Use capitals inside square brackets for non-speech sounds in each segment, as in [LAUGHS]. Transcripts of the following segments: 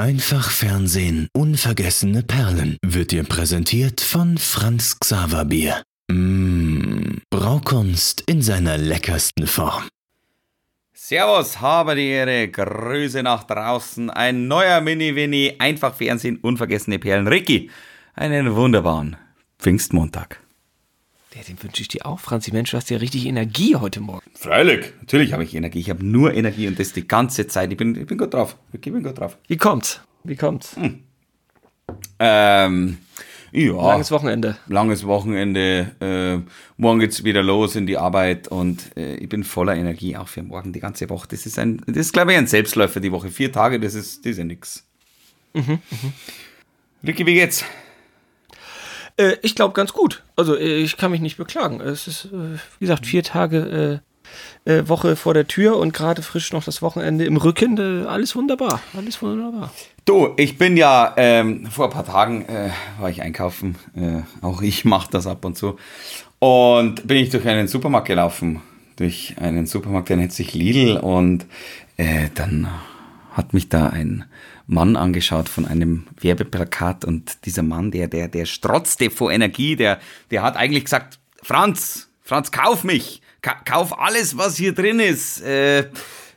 Einfach Fernsehen, unvergessene Perlen wird dir präsentiert von Franz Xaver Bier. Mmh, Braukunst in seiner leckersten Form. Servus, habe die Ehre, Grüße nach draußen. Ein neuer Mini-Winnie, einfach Fernsehen, unvergessene Perlen. Ricky, einen wunderbaren Pfingstmontag. Ja, den wünsche ich dir auch, Franzi. Mensch, du hast ja richtig Energie heute Morgen. Freilich, natürlich habe ich Energie. Ich habe nur Energie und das die ganze Zeit. Ich bin, ich bin gut drauf. Ich bin gut drauf. Wie kommt's? Wie kommt's? Hm. Ähm, ja. Langes Wochenende. Langes Wochenende. Äh, morgen geht's wieder los in die Arbeit und äh, ich bin voller Energie auch für morgen die ganze Woche. Das ist ein, das ist glaube ich ein Selbstläufer die Woche. Vier Tage, das ist, das ist ja nix. Mhm, mh. Ricky, wie geht's? Äh, ich glaube ganz gut. Also äh, ich kann mich nicht beklagen. Es ist, äh, wie gesagt, vier Tage äh, äh, Woche vor der Tür und gerade frisch noch das Wochenende im Rücken. Äh, alles wunderbar. Alles wunderbar. Du, ich bin ja ähm, vor ein paar Tagen war ich einkaufen. auch ich mache das ab und zu. Und bin ich durch einen Supermarkt gelaufen. Durch einen Supermarkt, der nennt sich Lidl. Und dann hat mich da ein Mann angeschaut von einem Werbeplakat und dieser Mann, der, der, der strotzte vor Energie, der, der hat eigentlich gesagt, Franz, Franz, kauf mich, Ka kauf alles, was hier drin ist. Äh,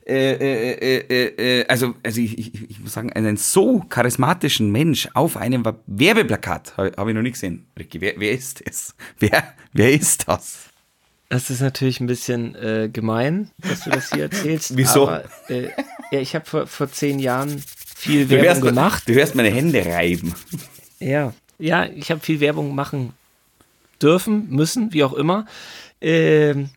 äh, äh, also, also ich, ich, ich, muss sagen, einen so charismatischen Mensch auf einem Werbeplakat habe hab ich noch nie gesehen. Ricky, wer, wer ist das? Wer, wer ist das? Das ist natürlich ein bisschen äh, gemein, dass du das hier erzählst. [LAUGHS] Wieso? Aber, äh, ja, ich habe vor, vor zehn Jahren viel du Werbung gemacht. Du hörst meine Hände reiben. Ja, ja, ich habe viel Werbung machen dürfen, müssen, wie auch immer. Ähm,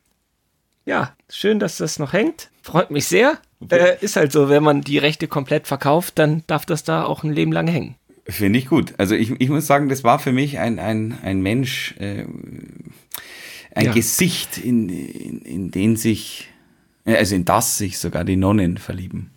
ja, schön, dass das noch hängt. Freut mich sehr. Okay. Äh, ist halt so, wenn man die Rechte komplett verkauft, dann darf das da auch ein Leben lang hängen. Finde ich gut. Also ich, ich muss sagen, das war für mich ein, ein, ein Mensch, äh, ein ja. Gesicht, in, in, in den sich, also in das sich sogar die Nonnen verlieben.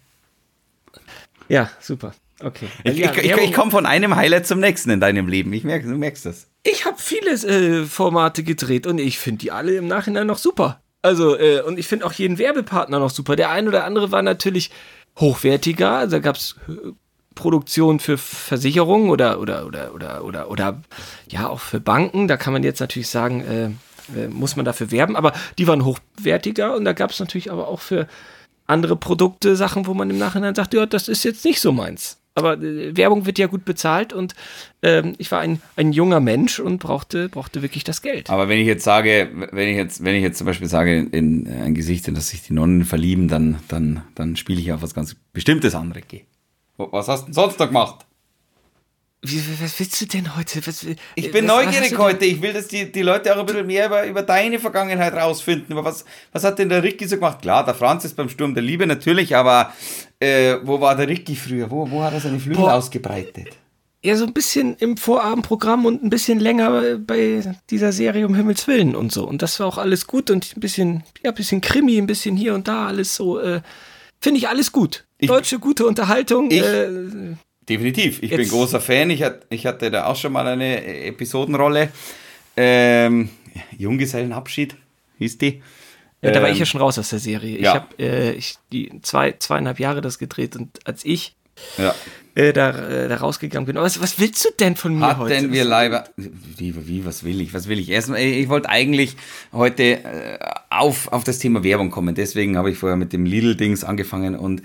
Ja, super. Okay. Ich, ja, ich, ich, ich komme von einem Highlight zum nächsten in deinem Leben. Ich merke, du merkst das. Ich habe viele äh, Formate gedreht und ich finde die alle im Nachhinein noch super. Also, äh, und ich finde auch jeden Werbepartner noch super. Der ein oder andere war natürlich hochwertiger. Also da gab es äh, Produktionen für Versicherungen oder, oder, oder, oder, oder, oder, ja, auch für Banken. Da kann man jetzt natürlich sagen, äh, äh muss man dafür werben, aber die waren hochwertiger und da gab es natürlich aber auch für andere Produkte, Sachen, wo man im Nachhinein sagt, ja, das ist jetzt nicht so meins. Aber äh, Werbung wird ja gut bezahlt und ähm, ich war ein, ein junger Mensch und brauchte, brauchte wirklich das Geld. Aber wenn ich jetzt sage, wenn ich jetzt, wenn ich jetzt zum Beispiel sage, in ein Gesicht, in das sich die Nonnen verlieben, dann, dann, dann spiele ich auf was ganz Bestimmtes an, Ricky. Was hast du denn sonst noch gemacht? Wie, was willst du denn heute? Was, ich bin was, neugierig was heute. Ich will, dass die, die Leute auch ein bisschen mehr über, über deine Vergangenheit rausfinden. Aber was, was hat denn der Ricky so gemacht? Klar, der Franz ist beim Sturm der Liebe natürlich, aber äh, wo war der Ricky früher? Wo, wo hat er seine Flügel Boah. ausgebreitet? Ja, so ein bisschen im Vorabendprogramm und ein bisschen länger bei dieser Serie um Himmels Willen und so. Und das war auch alles gut und ein bisschen, ja, ein bisschen Krimi, ein bisschen hier und da, alles so. Äh, Finde ich alles gut. Deutsche ich, gute Unterhaltung. Ich, äh, Definitiv. Ich Jetzt. bin großer Fan. Ich, hat, ich hatte da auch schon mal eine Episodenrolle. Ähm, Junggesellenabschied hieß die. Ja, da war ich ja ähm, schon raus aus der Serie. Ja. Ich habe äh, ich, die zwei, zweieinhalb Jahre das gedreht und als ich ja. äh, da, äh, da rausgegangen bin. Was, was willst du denn von mir Hat heute? denn wir Leiber. Wie, wie, was will ich? Was will ich? Erstmal, ich wollte eigentlich heute äh, auf, auf das Thema Werbung kommen. Deswegen habe ich vorher mit dem Lidl-Dings angefangen und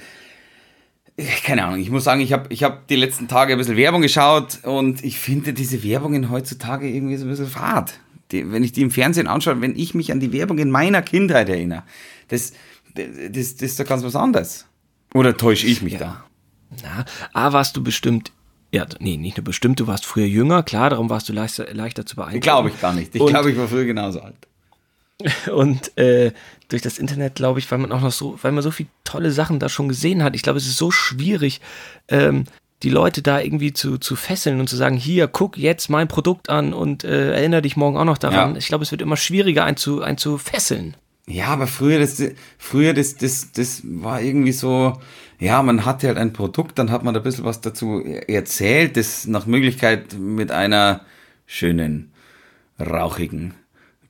keine Ahnung, ich muss sagen, ich habe ich hab die letzten Tage ein bisschen Werbung geschaut und ich finde diese Werbungen heutzutage irgendwie so ein bisschen fad. Die, wenn ich die im Fernsehen anschaue, wenn ich mich an die Werbung in meiner Kindheit erinnere, das, das, das, das ist doch ganz was anderes. Oder täusche ich mich ja. da? Na, A, warst du bestimmt ja, nee, nicht nur bestimmt, du warst früher jünger, klar, darum warst du leichter, leichter zu beeinflussen. Glaube ich gar nicht. Ich glaube, ich war früher genauso alt. [LAUGHS] Und äh, durch das Internet, glaube ich, weil man auch noch so, weil man so viele tolle Sachen da schon gesehen hat. Ich glaube, es ist so schwierig, ähm, die Leute da irgendwie zu, zu fesseln und zu sagen, hier, guck jetzt mein Produkt an und äh, erinnere dich morgen auch noch daran. Ja. Ich glaube, es wird immer schwieriger, einen zu, einen zu fesseln. Ja, aber früher, das, früher, das, das, das war irgendwie so, ja, man hatte halt ein Produkt, dann hat man da ein bisschen was dazu erzählt, das nach Möglichkeit mit einer schönen, rauchigen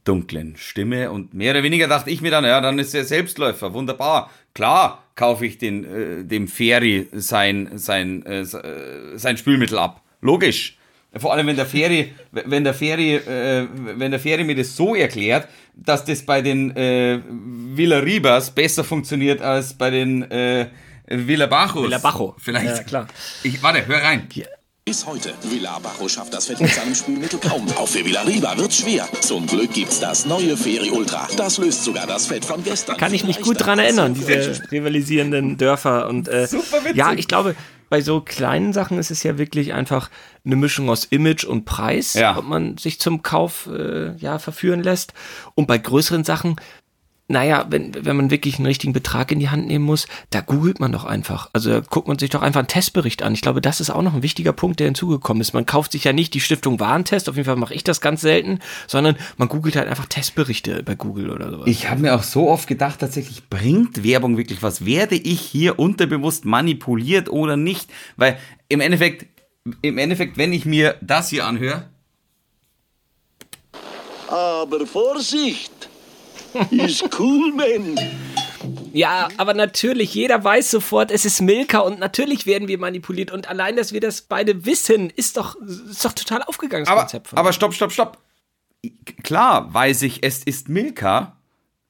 dunklen Stimme und mehr oder weniger dachte ich mir dann, ja, dann ist er Selbstläufer, wunderbar. klar kaufe ich den, äh, dem Ferry sein, sein, äh, sein Spülmittel ab. Logisch. Vor allem, wenn der Feri, wenn der Feri, äh, wenn der Feri mir das so erklärt, dass das bei den äh, Villa Ribas besser funktioniert als bei den äh, Villa Bajos. Villa Bajo. Vielleicht. Ja, klar. Ich, warte, hör rein. Ja. Bis heute. Villa Bajo schafft das Fett mit seinem Spülmittel kaum. Auch für Villa Riba wird's schwer. Zum Glück gibt's das neue Feri Ultra. Das löst sogar das Fett von gestern. Kann ich mich gut dran erinnern, diese rivalisierenden Dörfer. Und äh, Super witzig. ja, ich glaube, bei so kleinen Sachen ist es ja wirklich einfach eine Mischung aus Image und Preis, Ja. ob man sich zum Kauf äh, ja, verführen lässt. Und bei größeren Sachen, naja, wenn, wenn man wirklich einen richtigen Betrag in die Hand nehmen muss, da googelt man doch einfach. Also da guckt man sich doch einfach einen Testbericht an. Ich glaube, das ist auch noch ein wichtiger Punkt, der hinzugekommen ist. Man kauft sich ja nicht die Stiftung Warentest, auf jeden Fall mache ich das ganz selten, sondern man googelt halt einfach Testberichte bei Google oder sowas. Ich habe mir auch so oft gedacht, tatsächlich bringt Werbung wirklich was? Werde ich hier unterbewusst manipuliert oder nicht? Weil im Endeffekt, im Endeffekt, wenn ich mir das hier anhöre, Aber Vorsicht! Ist cool, Mann. Ja, aber natürlich, jeder weiß sofort, es ist Milka und natürlich werden wir manipuliert und allein, dass wir das beide wissen, ist doch, ist doch total aufgegangen, das aber, Konzept von aber stopp, stopp, stopp. Klar weiß ich, es ist Milka,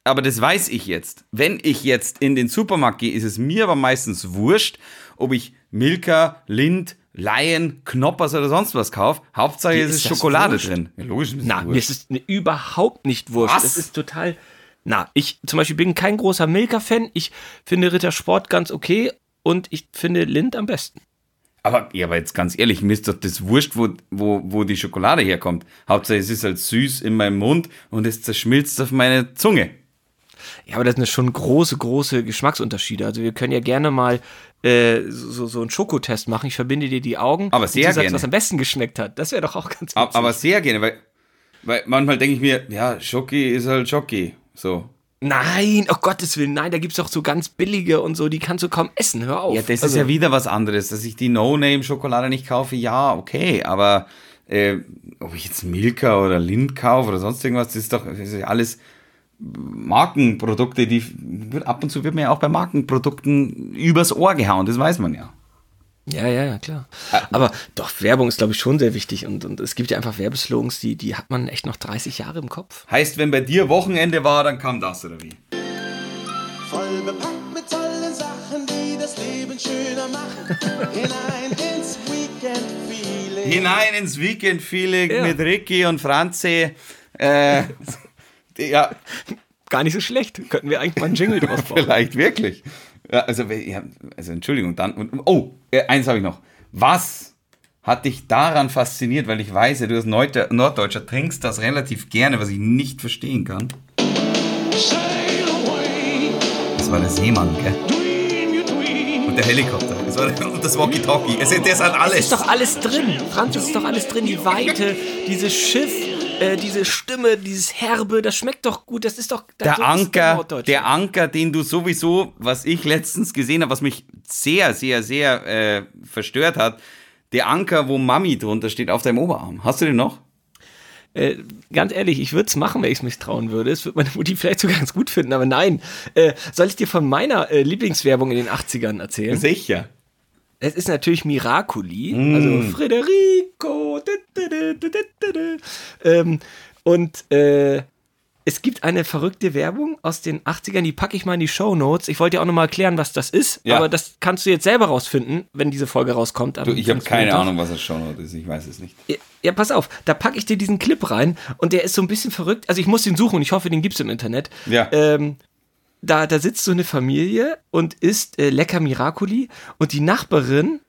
aber das weiß ich jetzt. Wenn ich jetzt in den Supermarkt gehe, ist es mir aber meistens wurscht, ob ich Milka, Lind, Lion, Knoppers oder sonst was kaufe. Hauptsache Dir es ist ist Schokolade wurscht? drin. Ja, logisch ist es Na, mir wurscht. ist es überhaupt nicht wurscht. Was? Das ist total. Na, ich zum Beispiel bin kein großer Milka-Fan. Ich finde Ritter Sport ganz okay und ich finde Lind am besten. Aber, ja, aber jetzt ganz ehrlich, mir ist doch das wurscht, wo, wo, wo die Schokolade herkommt. Hauptsache es ist halt süß in meinem Mund und es zerschmilzt auf meine Zunge. Ja, aber das sind schon große, große Geschmacksunterschiede. Also wir können ja gerne mal äh, so, so einen Schokotest machen. Ich verbinde dir die Augen. Aber sehr und du sagst, gerne. was am besten geschmeckt hat. Das wäre doch auch ganz witzig. aber sehr gerne, weil, weil manchmal denke ich mir, ja, Schoki ist halt Schoki. So. Nein, oh Gottes Willen, nein, da gibt's doch so ganz billige und so, die kannst du kaum essen, hör auf. Ja, das ist Also, ja wieder was anderes. Dass ich die No-Name-Schokolade nicht kaufe, ja, okay. Aber äh, ob ich jetzt Milka oder Lind kaufe oder sonst irgendwas, das ist doch das ist alles Markenprodukte, die wird ab und zu wird mir ja auch bei Markenprodukten übers Ohr gehauen, das weiß man ja. Ja, ja, ja, klar. Aber doch, Werbung ist, glaube ich, schon sehr wichtig und, und es gibt ja einfach Werbeslogans, die, die hat man echt noch 30 Jahre im Kopf. Heißt, wenn bei dir Wochenende war, dann kam das oder wie? Voll bepackt mit tollen Sachen, die das Leben schöner machen. [LAUGHS] Hinein ins Weekend-Feeling. Hinein ins Weekend-Feeling Ja. mit Ricky und Franzi. Äh, [LAUGHS] ja, Gar nicht so schlecht. Könnten wir eigentlich mal einen Jingle draus [LAUGHS] bauen. Vielleicht wirklich. Ja, also, ja, also Entschuldigung, dann. Und, oh, äh, eins habe ich noch. Was hat dich daran fasziniert? Weil ich weiß, ja, du als Nord Norddeutscher trinkst das relativ gerne, was ich nicht verstehen kann. Das war der Seemann, gell? Und der Helikopter. Das war, und das Walkie-Talkie. Es ist, das hat alles. Es ist doch alles drin. Franz, es ist doch alles drin. Die Weite, dieses Schiff, äh, diese Stimme, dieses Herbe, das schmeckt doch gut. Das ist doch das der so ist Anker, der Anker, den du sowieso, was ich letztens gesehen habe, was mich sehr, sehr, sehr äh, verstört hat, der Anker, wo Mami drunter steht auf deinem Oberarm. Hast du den noch? Äh, ganz ehrlich, ich würde es machen, wenn ich es mich trauen würde. Es würde meine Mutti [LAUGHS] vielleicht sogar ganz gut finden, aber nein. Äh, soll ich dir von meiner äh, Lieblingswerbung in den 80ern erzählen? Sicher. Es ist natürlich Miracoli, Mm. also Federico. dü- Ähm, und äh, es gibt eine verrückte Werbung aus den 80ern, die packe ich mal in die Show Notes. Ich wollte dir auch nochmal erklären, was das ist, Ja. aber das kannst du jetzt selber rausfinden, wenn diese Folge rauskommt. Du, ich habe keine 15. Ahnung, was das Shownote ist. Ich weiß es nicht. Ja, Ja, pass auf, da packe ich dir diesen Clip rein und der ist so ein bisschen verrückt. Also ich muss den suchen und ich hoffe, den gibt's im Internet. Ja. Ähm, da, da sitzt so eine Familie und isst äh, lecker Miracoli und die Nachbarin,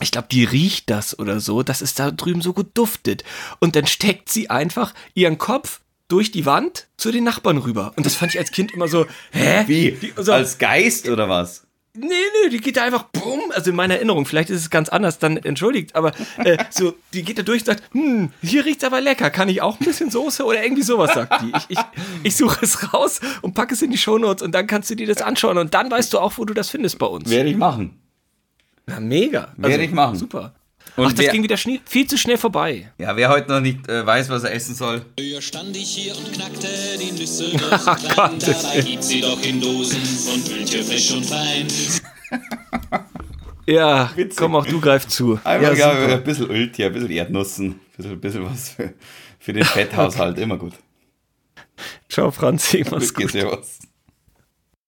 ich glaube, die riecht das oder so, dass es da drüben so gut duftet. Und dann steckt sie einfach ihren Kopf durch die Wand zu den Nachbarn rüber. Und das fand ich als Kind immer so, hä? Wie? Die, so, Als Geist oder was? Nee, nee, die geht da einfach bumm, also in meiner Erinnerung, vielleicht ist es ganz anders, dann entschuldigt, aber äh, so, die geht da durch und sagt, hm, hier riecht's aber lecker, kann ich auch ein bisschen Soße oder irgendwie sowas, sagt die. Ich, ich, ich suche es raus und packe es in die Shownotes und dann kannst du dir das anschauen und dann weißt du auch, wo du das findest bei uns. Werde ich machen. Ja, mega. Also, Werde ich machen. Super. Und Ach, das wer- ging wieder schnie- viel zu schnell vorbei. Ja, wer heute noch nicht äh, weiß, was er essen soll, Früher stand ich hier und knackte die Nüsse [LAUGHS] Ach klein. Gottes Dabei gibt's sie doch in Dosen und Bülche frisch und fein. Ja, komm auch du greif zu. einfach ja, ein bisschen Ulti, ein bisschen Erdnussen, ein bisschen, bisschen was für, für den Fetthaushalt, immer gut. Ciao, Franzi, mach's Gut, servus.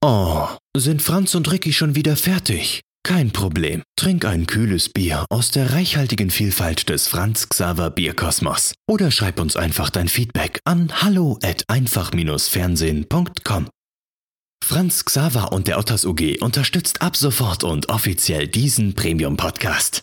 Oh, sind Franz und Ricky schon wieder fertig? Kein Problem. Trink ein kühles Bier aus der reichhaltigen Vielfalt des Franz Xaver Bierkosmos. Oder schreib uns einfach dein Feedback an hallo at einfach-fernsehen.com. Franz Xaver und der Otters UG unterstützt ab sofort und offiziell diesen Premium-Podcast.